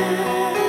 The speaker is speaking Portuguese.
Música